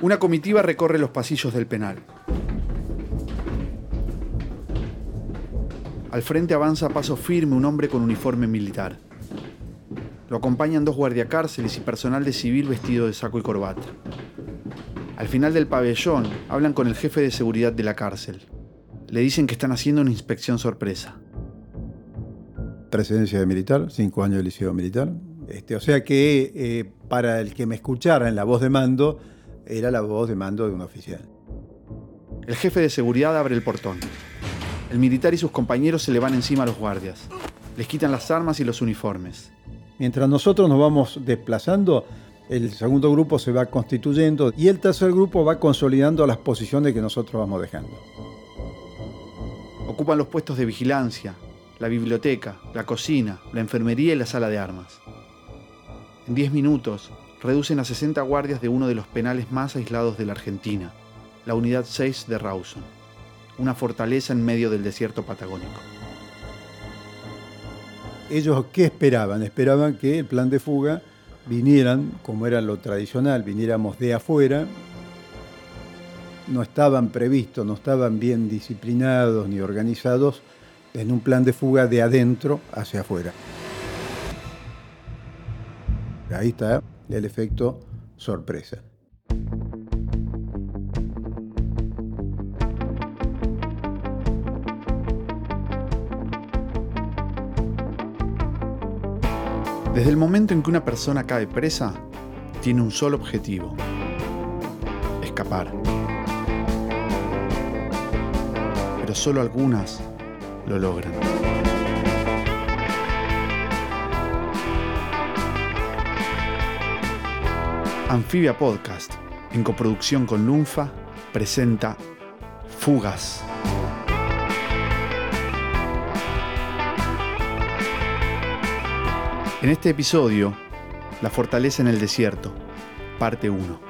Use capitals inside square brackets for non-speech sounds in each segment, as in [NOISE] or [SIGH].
Una comitiva recorre los pasillos del penal. Al frente avanza a paso firme un hombre con uniforme militar. Lo acompañan dos guardiacárceles y personal de civil vestido de saco y corbata. Al final del pabellón hablan con el jefe de seguridad de la cárcel. Le dicen que están haciendo una inspección sorpresa. Presidencia de militar, cinco años de liceo militar. Este, o sea que eh, para el que me escuchara en la voz de mando, era la voz de mando de un oficial. El jefe de seguridad abre el portón. El militar y sus compañeros se le van encima a los guardias. Les quitan las armas y los uniformes. Mientras nosotros nos vamos desplazando, el segundo grupo se va constituyendo y el tercer grupo va consolidando las posiciones que nosotros vamos dejando. Ocupan los puestos de vigilancia, la biblioteca, la cocina, la enfermería y la sala de armas. En 10 minutos, reducen a 60 guardias de uno de los penales más aislados de la Argentina, la Unidad 6 de Rawson, una fortaleza en medio del desierto patagónico. Ellos, ¿qué esperaban? Esperaban que el plan de fuga vinieran, como era lo tradicional, viniéramos de afuera, no estaban previstos, no estaban bien disciplinados ni organizados en un plan de fuga de adentro hacia afuera. Ahí está el efecto sorpresa. Desde el momento en que una persona cae presa, tiene un solo objetivo, escapar. Pero solo algunas lo logran. Anfibia Podcast, en coproducción con Lunfa, presenta Fugas. En este episodio, La fortaleza en el desierto, parte 1.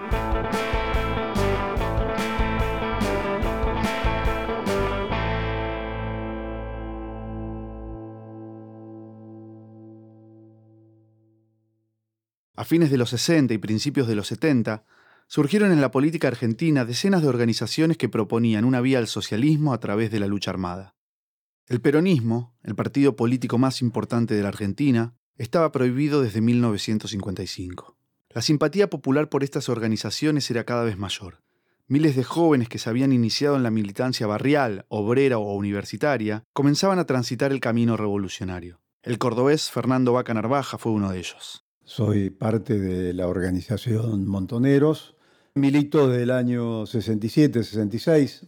Fines de los 60 y principios de los 70, surgieron en la política argentina decenas de organizaciones que proponían una vía al socialismo a través de la lucha armada. El peronismo, el partido político más importante de la Argentina, estaba prohibido desde 1955. La simpatía popular por estas organizaciones era cada vez mayor. Miles de jóvenes que se habían iniciado en la militancia barrial, obrera o universitaria comenzaban a transitar el camino revolucionario. El cordobés Fernando Vaca Narvaja fue uno de ellos. Soy parte de la organización Montoneros. Milito desde el año 67-66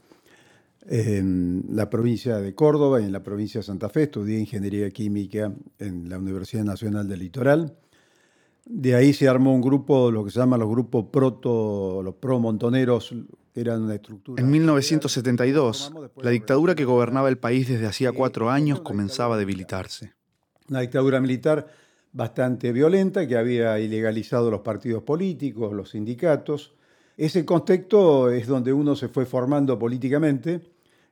en la provincia de Córdoba y en la provincia de Santa Fe. Estudié ingeniería química en la Universidad Nacional del Litoral. De ahí se armó un grupo, lo que se llama los grupos proto, los pro-montoneros, eran una estructura. En 1972, la dictadura que gobernaba el país desde hacía cuatro años comenzaba a debilitarse. Una dictadura militar bastante violenta que había ilegalizado los partidos políticos, los sindicatos. Ese contexto es donde uno se fue formando políticamente.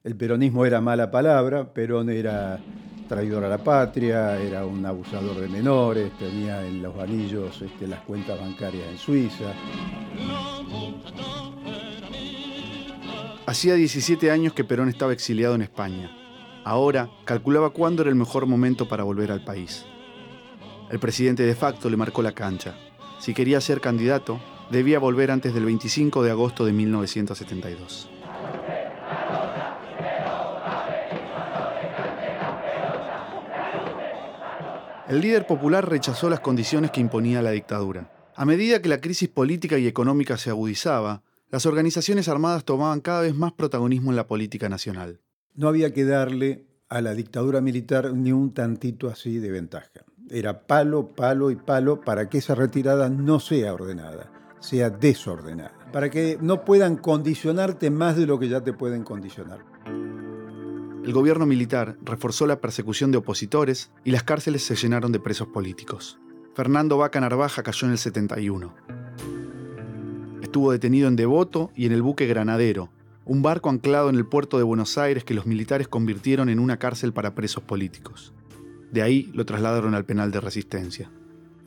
El peronismo era mala palabra, Perón era traidor a la patria, era un abusador de menores, tenía en los anillos este, las cuentas bancarias en Suiza. Hacía 17 años que Perón estaba exiliado en España. Ahora calculaba cuándo era el mejor momento para volver al país. El presidente de facto le marcó la cancha. Si quería ser candidato, debía volver antes del 25 de agosto de 1972. El líder popular rechazó las condiciones que imponía la dictadura. A medida que la crisis política y económica se agudizaba, las organizaciones armadas tomaban cada vez más protagonismo en la política nacional. No había que darle a la dictadura militar ni un tantito así de ventaja. Era palo, palo y palo para que esa retirada no sea ordenada, sea desordenada. Para que no puedan condicionarte más de lo que ya te pueden condicionar. El gobierno militar reforzó la persecución de opositores y las cárceles se llenaron de presos políticos. Fernando Vaca Narvaja cayó en el 71. Estuvo detenido en Devoto y en el buque Granadero, un barco anclado en el puerto de Buenos Aires que los militares convirtieron en una cárcel para presos políticos. De ahí lo trasladaron al penal de resistencia.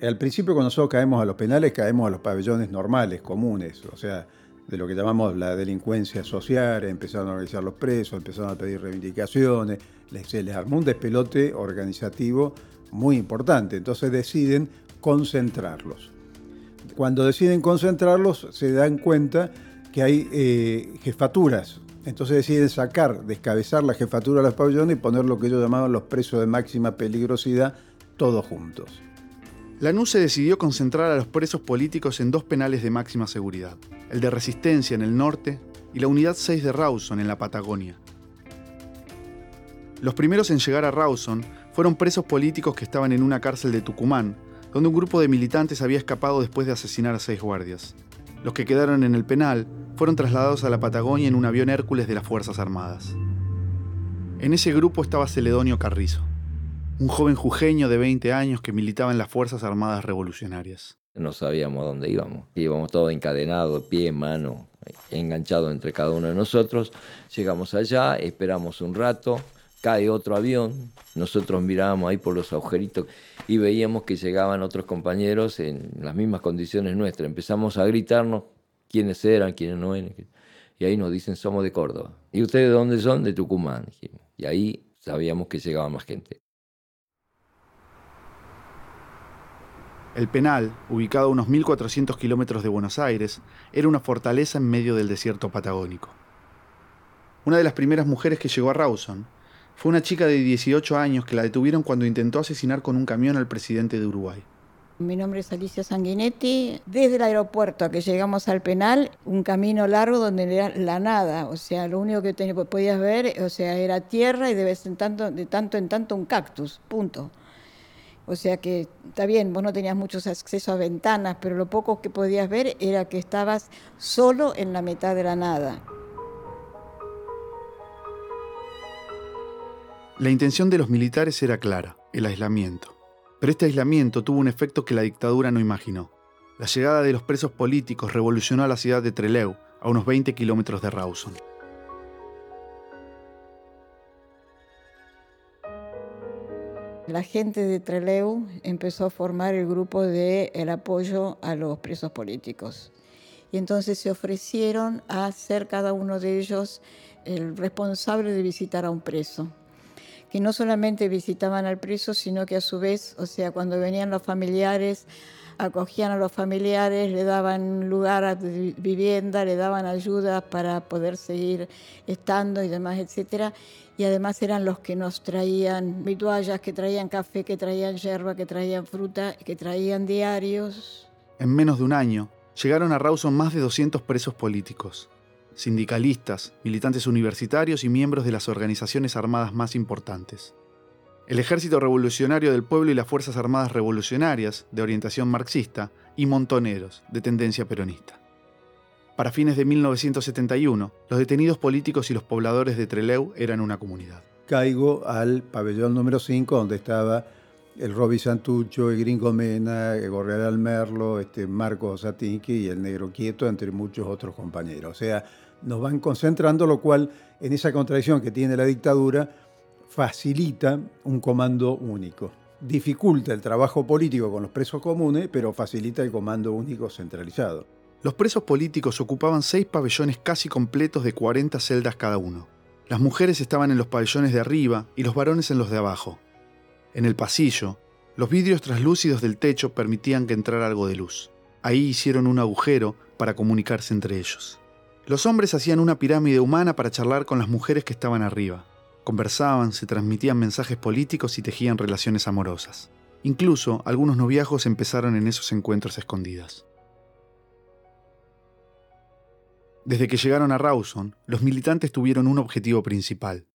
Al principio cuando nosotros caemos a los penales, caemos a los pabellones normales, comunes, o sea, de lo que llamamos la delincuencia social, empezaron a organizar los presos, empezaron a pedir reivindicaciones, se les armó un despelote organizativo muy importante, entonces deciden concentrarlos. Cuando deciden concentrarlos se dan cuenta que hay eh, jefaturas, entonces deciden sacar, descabezar la jefatura de los pabellones y poner lo que ellos llamaban los presos de máxima peligrosidad, todos juntos. Lanús se decidió concentrar a los presos políticos en dos penales de máxima seguridad, el de Resistencia en el norte y la Unidad 6 de Rawson en la Patagonia. Los primeros en llegar a Rawson fueron presos políticos que estaban en una cárcel de Tucumán, donde un grupo de militantes había escapado después de asesinar a seis guardias. Los que quedaron en el penal fueron trasladados a la Patagonia en un avión Hércules de las Fuerzas Armadas. En ese grupo estaba Celedonio Carrizo un joven jujeño de 20 años que militaba en las Fuerzas Armadas Revolucionarias. No sabíamos a dónde íbamos. Íbamos todos encadenados, pie, mano, enganchados entre cada uno de nosotros. Llegamos allá, esperamos un rato, cae otro avión, nosotros mirábamos ahí por los agujeritos y veíamos que llegaban otros compañeros en las mismas condiciones nuestras. Empezamos a gritarnos quiénes eran, quiénes no eran. Y ahí nos dicen, somos de Córdoba. ¿Y ustedes de dónde son? De Tucumán. Y ahí sabíamos que llegaba más gente. El penal, ubicado a unos 1.400 kilómetros de Buenos Aires, era una fortaleza en medio del desierto patagónico. Una de las primeras mujeres que llegó a Rawson fue una chica de 18 años que la detuvieron cuando intentó asesinar con un camión al presidente de Uruguay. Mi nombre es Alicia Sanguinetti. Desde el aeropuerto a que llegamos al penal, un camino largo donde era la nada. O sea, lo único que podías ver, o sea, era tierra y de vez en tanto, de tanto en tanto un cactus. Punto. O sea que está bien, vos no tenías muchos accesos a ventanas, pero lo poco que podías ver era que estabas solo en la mitad de la nada. La intención de los militares era clara, el aislamiento. Pero este aislamiento tuvo un efecto que la dictadura no imaginó. La llegada de los presos políticos revolucionó a la ciudad de Trelew, a unos 20 kilómetros de Rawson. La gente de Trelew empezó a formar el grupo de el apoyo a los presos políticos. Y entonces se ofrecieron a ser cada uno de ellos el responsable de visitar a un preso. Que no solamente visitaban al preso, sino que a su vez, o sea, cuando venían los familiares, acogían a los familiares, le daban lugar a vivienda, le daban ayuda para poder seguir estando y demás, etcétera. Y además eran los que nos traían vituallas, que traían café, que traían yerba, que traían fruta, que traían diarios. En menos de un año, llegaron a Rawson más de 200 presos políticos, sindicalistas, militantes universitarios y miembros de las organizaciones armadas más importantes el Ejército Revolucionario del Pueblo y las Fuerzas Armadas Revolucionarias, de orientación marxista, y montoneros, de tendencia peronista. Para fines de 1971, los detenidos políticos y los pobladores de Trelew eran una comunidad. Caigo al pabellón número 5, donde estaba el Roby Santucho, el Gringo Mena, el Gorreal Merlo, este Marco Satinki y el Negro Quieto, entre muchos otros compañeros. O sea, nos van concentrando, lo cual, en esa contradicción que tiene la dictadura, facilita un comando único. Dificulta el trabajo político con los presos comunes, pero facilita el comando único centralizado. Los presos políticos ocupaban seis pabellones casi completos de 40 celdas cada uno. Las mujeres estaban en los pabellones de arriba y los varones en los de abajo. En el pasillo, los vidrios traslúcidos del techo permitían que entrara algo de luz. Ahí hicieron un agujero para comunicarse entre ellos. Los hombres hacían una pirámide humana para charlar con las mujeres que estaban arriba. Conversaban, se transmitían mensajes políticos y tejían relaciones amorosas. Incluso algunos noviajos empezaron en esos encuentros escondidas. Desde que llegaron a Rawson, los militantes tuvieron un objetivo principal,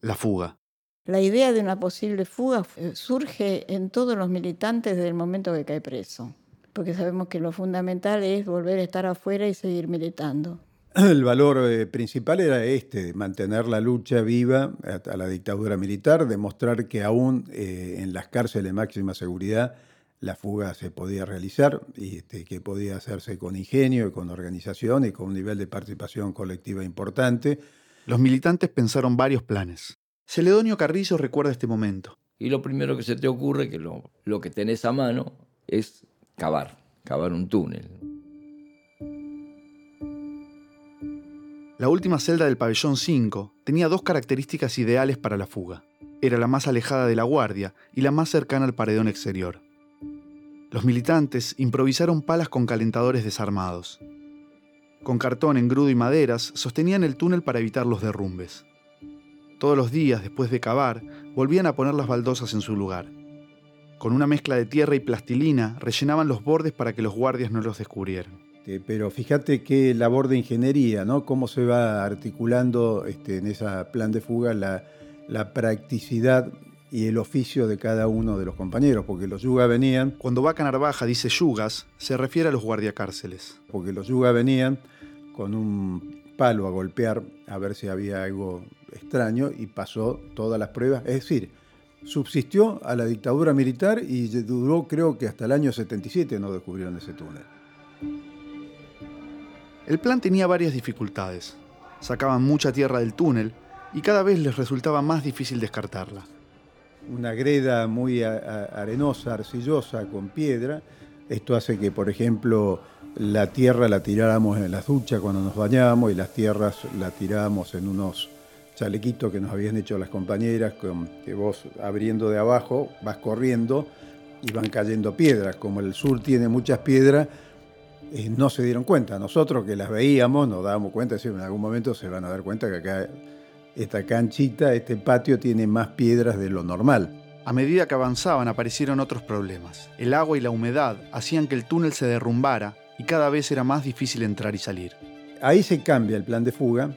la fuga. La idea de una posible fuga eh, surge en todos los militantes desde el momento que cae preso, porque sabemos que lo fundamental es volver a estar afuera y seguir militando. El valor eh, principal era este, mantener la lucha viva a, la dictadura militar, demostrar que aún eh, en las cárceles de máxima seguridad la fuga se podía realizar y este, que podía hacerse con ingenio y con organización y con un nivel de participación colectiva importante. Los militantes pensaron varios planes. Celedonio Carrillo recuerda este momento. Y lo primero que se te ocurre, que lo, lo que tenés a mano, es cavar, cavar un túnel. La última celda del pabellón 5 tenía dos características ideales para la fuga. Era la más alejada de la guardia y la más cercana al paredón exterior. Los militantes improvisaron palas con calentadores desarmados. Con cartón, engrudo y maderas sostenían el túnel para evitar los derrumbes. Todos los días, después de cavar, volvían a poner las baldosas en su lugar. Con una mezcla de tierra y plastilina, rellenaban los bordes para que los guardias no los descubrieran. Este, pero fíjate qué labor de ingeniería, ¿no? Cómo se va articulando este, en ese plan de fuga la, practicidad y el oficio de cada uno de los compañeros, porque los yugas venían... Cuando Vaca Narvaja dice yugas, se refiere a los guardiacárceles. Porque los yugas venían con un palo a golpear a ver si había algo extraño y pasó todas las pruebas. Es decir, subsistió a la dictadura militar y duró creo que hasta el año 77 no descubrieron ese túnel. El plan tenía varias dificultades. Sacaban mucha tierra del túnel y cada vez les resultaba más difícil descartarla. Una greda muy arenosa, arcillosa, con piedra. Esto hace que, por ejemplo, la tierra la tiráramos en la ducha cuando nos bañábamos y las tierras la tirábamos en unos chalequitos que nos habían hecho las compañeras, que vos abriendo de abajo vas corriendo y van cayendo piedras. Como el sur tiene muchas piedras, no se dieron cuenta. Nosotros que las veíamos nos dábamos cuenta, en algún momento se van a dar cuenta que acá esta canchita, este patio tiene más piedras de lo normal. A medida que avanzaban aparecieron otros problemas. El agua y la humedad hacían que el túnel se derrumbara y cada vez era más difícil entrar y salir. Ahí se cambia el plan de fuga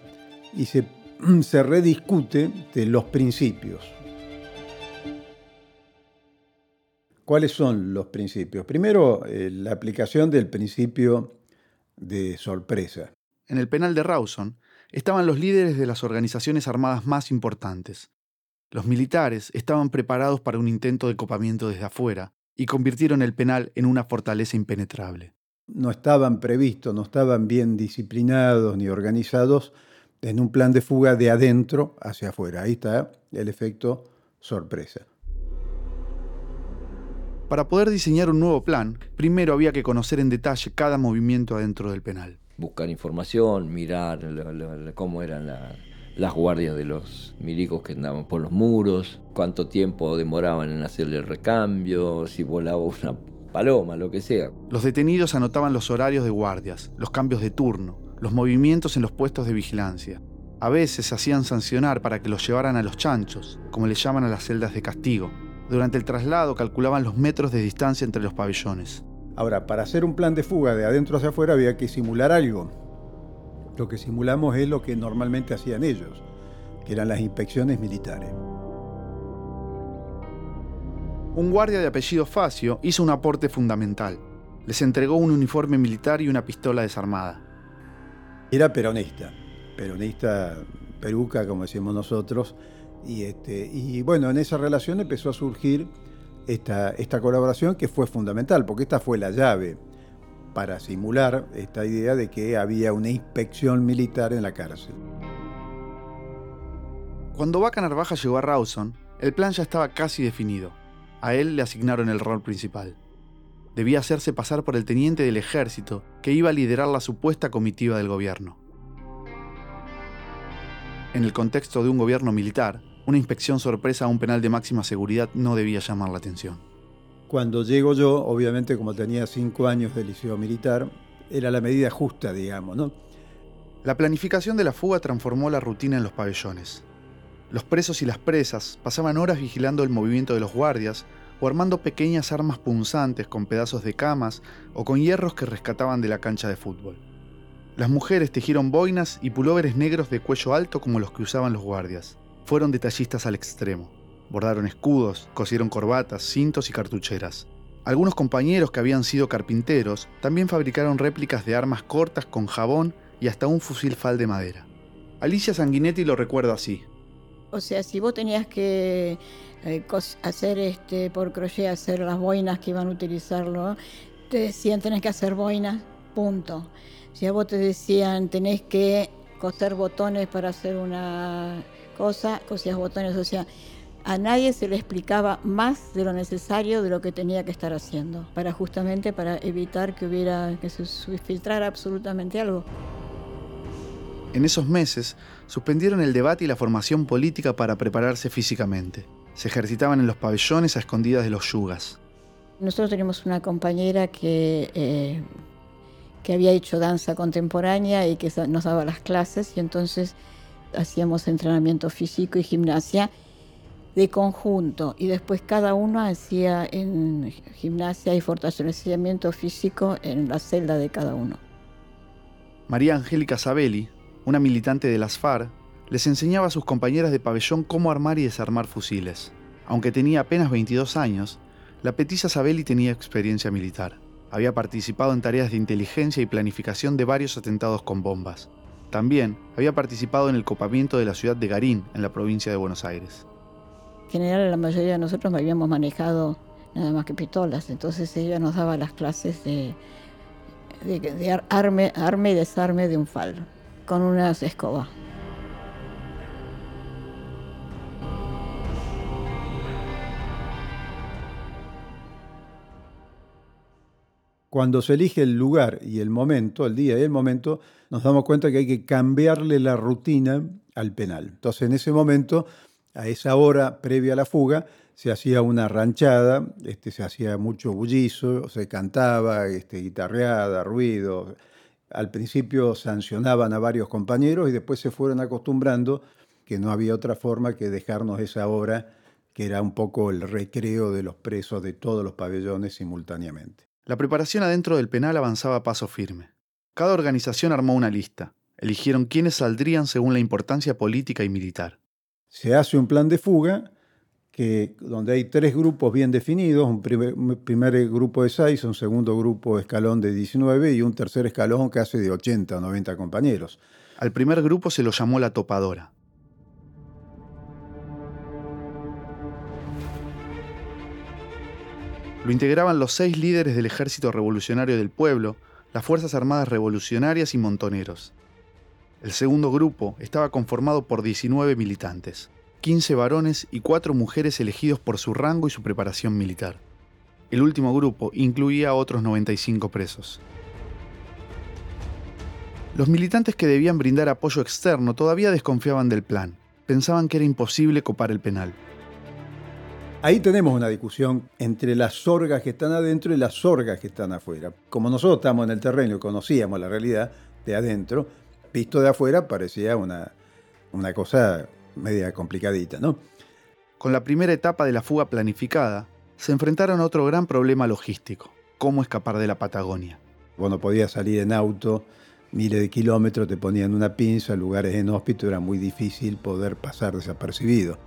y se, [CLEARS THROAT] se rediscute de los principios. ¿Cuáles son los principios? Primero, eh, la aplicación del principio de sorpresa. En el penal de Rawson estaban los líderes de las organizaciones armadas más importantes. Los militares estaban preparados para un intento de copamiento desde afuera y convirtieron el penal en una fortaleza impenetrable. No estaban previstos, no estaban bien disciplinados ni organizados en un plan de fuga de adentro hacia afuera. Ahí está el efecto sorpresa. Para poder diseñar un nuevo plan, primero había que conocer en detalle cada movimiento adentro del penal. Buscar información, mirar cómo eran las guardias de los milicos que andaban por los muros, cuánto tiempo demoraban en hacerle el recambio, si volaba una paloma, lo que sea. Los detenidos anotaban los horarios de guardias, los cambios de turno, los movimientos en los puestos de vigilancia. A veces se hacían sancionar para que los llevaran a los chanchos, como le llaman a las celdas de castigo, durante el traslado calculaban los metros de distancia entre los pabellones. Ahora, para hacer un plan de fuga de adentro hacia afuera había que simular algo. Lo que simulamos es lo que normalmente hacían ellos, que eran las inspecciones militares. Un guardia de apellido Facio hizo un aporte fundamental. Les entregó un uniforme militar y una pistola desarmada. Era peronista, peronista peruca, como decimos nosotros, y, este, y bueno, en esa relación empezó a surgir esta, esta colaboración que fue fundamental, porque esta fue la llave para simular esta idea de que había una inspección militar en la cárcel. Cuando Vaca Narvaja llegó a Rawson, el plan ya estaba casi definido. A él le asignaron el rol principal. Debía hacerse pasar por el teniente del ejército que iba a liderar la supuesta comitiva del gobierno. En el contexto de un gobierno militar, una inspección sorpresa a un penal de máxima seguridad no debía llamar la atención. Cuando llego yo, obviamente como tenía cinco años de liceo militar, era la medida justa, digamos, ¿no? La planificación de la fuga transformó la rutina en los pabellones. Los presos y las presas pasaban horas vigilando el movimiento de los guardias o armando pequeñas armas punzantes con pedazos de camas o con hierros que rescataban de la cancha de fútbol. Las mujeres tejieron boinas y pulóveres negros de cuello alto como los que usaban los guardias fueron detallistas al extremo. Bordaron escudos, cosieron corbatas, cintos y cartucheras. Algunos compañeros que habían sido carpinteros también fabricaron réplicas de armas cortas con jabón y hasta un fusil fal de madera. Alicia Sanguinetti lo recuerda así. O sea, si vos tenías que eh, hacer este, por crochet, hacer las boinas que iban a utilizarlo, te decían tenés que hacer boinas, punto. Si a vos te decían tenés que coser botones para hacer una cosa, cosías botones, o sea, a nadie se le explicaba más de lo necesario de lo que tenía que estar haciendo, para justamente para evitar que hubiera que se filtrara absolutamente algo. En esos meses, suspendieron el debate y la formación política para prepararse físicamente. Se ejercitaban en los pabellones a escondidas de los yugas. Nosotros tenemos una compañera que, eh, que había hecho danza contemporánea y que nos daba las clases y entonces hacíamos entrenamiento físico y gimnasia de conjunto y después cada uno hacía en gimnasia y fortalecimiento físico en la celda de cada uno. María Angélica Sabelli, una militante de las FARC, les enseñaba a sus compañeras de pabellón cómo armar y desarmar fusiles. Aunque tenía apenas 22 años, la petisa Sabelli tenía experiencia militar. Había participado en tareas de inteligencia y planificación de varios atentados con bombas. También había participado en el copamiento de la ciudad de Garín, en la provincia de Buenos Aires. En general, la mayoría de nosotros habíamos manejado nada más que pistolas, entonces ella nos daba las clases de, de, arme, arme y desarme de un falo con unas escobas. Cuando se elige el lugar y el momento, el día y el momento, nos damos cuenta que hay que cambiarle la rutina al penal. Entonces, en ese momento, a esa hora previa a la fuga, se hacía una ranchada, este, se hacía mucho bullizo, se cantaba, este, guitarreada, ruido, al principio sancionaban a varios compañeros y después se fueron acostumbrando que no había otra forma que dejarnos esa hora, que era un poco el recreo de los presos de todos los pabellones simultáneamente. La preparación adentro del penal avanzaba a paso firme. Cada organización armó una lista. Eligieron quiénes saldrían según la importancia política y militar. Se hace un plan de fuga que, donde hay tres grupos bien definidos, un primer, grupo de seis, un segundo grupo escalón de 19 y un tercer escalón que hace de 80 o 90 compañeros. Al primer grupo se lo llamó la topadora. Lo integraban los seis líderes del Ejército Revolucionario del Pueblo, las Fuerzas Armadas Revolucionarias y montoneros. El segundo grupo estaba conformado por 19 militantes. 15 varones y 4 mujeres elegidos por su rango y su preparación militar. El último grupo incluía a otros 95 presos. Los militantes que debían brindar apoyo externo todavía desconfiaban del plan. Pensaban que era imposible copar el penal. Ahí tenemos una discusión entre las sorgas que están adentro y las sorgas que están afuera. Como nosotros estamos en el terreno y conocíamos la realidad de adentro, visto de afuera parecía una, una cosa media complicadita, ¿no? Con la primera etapa de la fuga planificada, se enfrentaron a otro gran problema logístico, cómo escapar de la Patagonia. Vos podías salir en auto miles de kilómetros, te ponían una pinza, lugares inhóspitos, era muy difícil poder pasar desapercibido.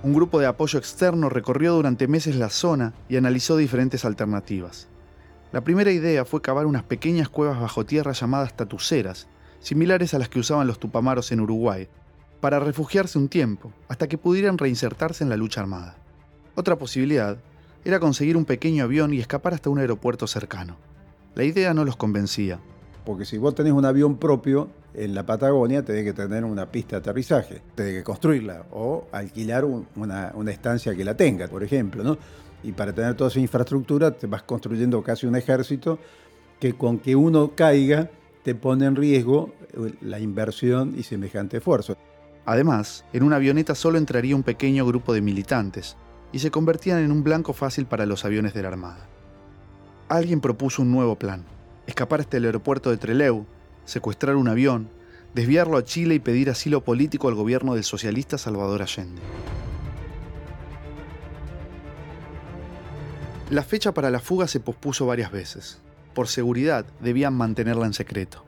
Un grupo de apoyo externo recorrió durante meses la zona y analizó diferentes alternativas. La primera idea fue cavar unas pequeñas cuevas bajo tierra llamadas tatuceras, similares a las que usaban los tupamaros en Uruguay, para refugiarse un tiempo, hasta que pudieran reinsertarse en la lucha armada. Otra posibilidad era conseguir un pequeño avión y escapar hasta un aeropuerto cercano. La idea no los convencía. Porque si vos tenés un avión propio en la Patagonia, tenés que tener una pista de aterrizaje, tenés que construirla o alquilar una, estancia que la tenga, por ejemplo. ¿no? Y para tener toda esa infraestructura, te vas construyendo casi un ejército que con que uno caiga te pone en riesgo eh, la inversión y semejante esfuerzo. Además, en una avioneta solo entraría un pequeño grupo de militantes y se convertían en un blanco fácil para los aviones de la Armada. Alguien propuso un nuevo plan, escapar hasta el aeropuerto de Trelew, secuestrar un avión, desviarlo a Chile y pedir asilo político al gobierno del socialista Salvador Allende. La fecha para la fuga se pospuso varias veces por seguridad, debían mantenerla en secreto.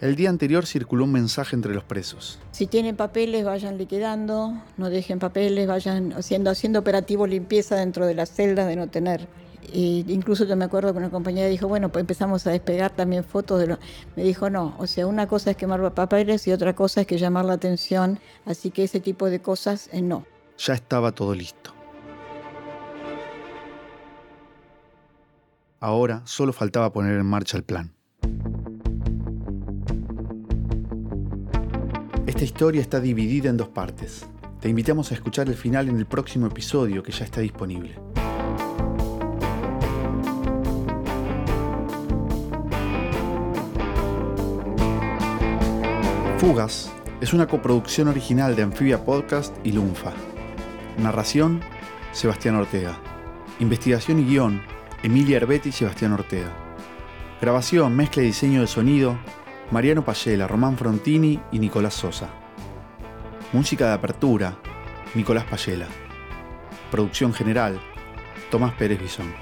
El día anterior circuló un mensaje entre los presos. Si tienen papeles, vayan liquidando, no dejen papeles, vayan haciendo, haciendo operativo limpieza dentro de las celdas de no tener. Incluso yo me acuerdo que una compañera dijo, bueno, pues empezamos a despegar también fotos de lo... Me dijo, no, o sea, una cosa es quemar papeles y otra cosa es que llamar la atención, así que ese tipo de cosas eh, no. Ya estaba todo listo. Ahora solo faltaba poner en marcha el plan. Esta historia está dividida en dos partes. Te invitamos a escuchar el final en el próximo episodio que ya está disponible. Fugas es una coproducción original de Amphibia Podcast y Lunfa. Narración, Sebastián Ortega. Investigación y guion, Emilia Herbetti y Sebastián Ortega. Grabación, mezcla y diseño de sonido, Mariano Payela, Román Frontini y Nicolás Sosa. Música de apertura, Nicolás Payela. Producción general, Tomás Pérez Bisón.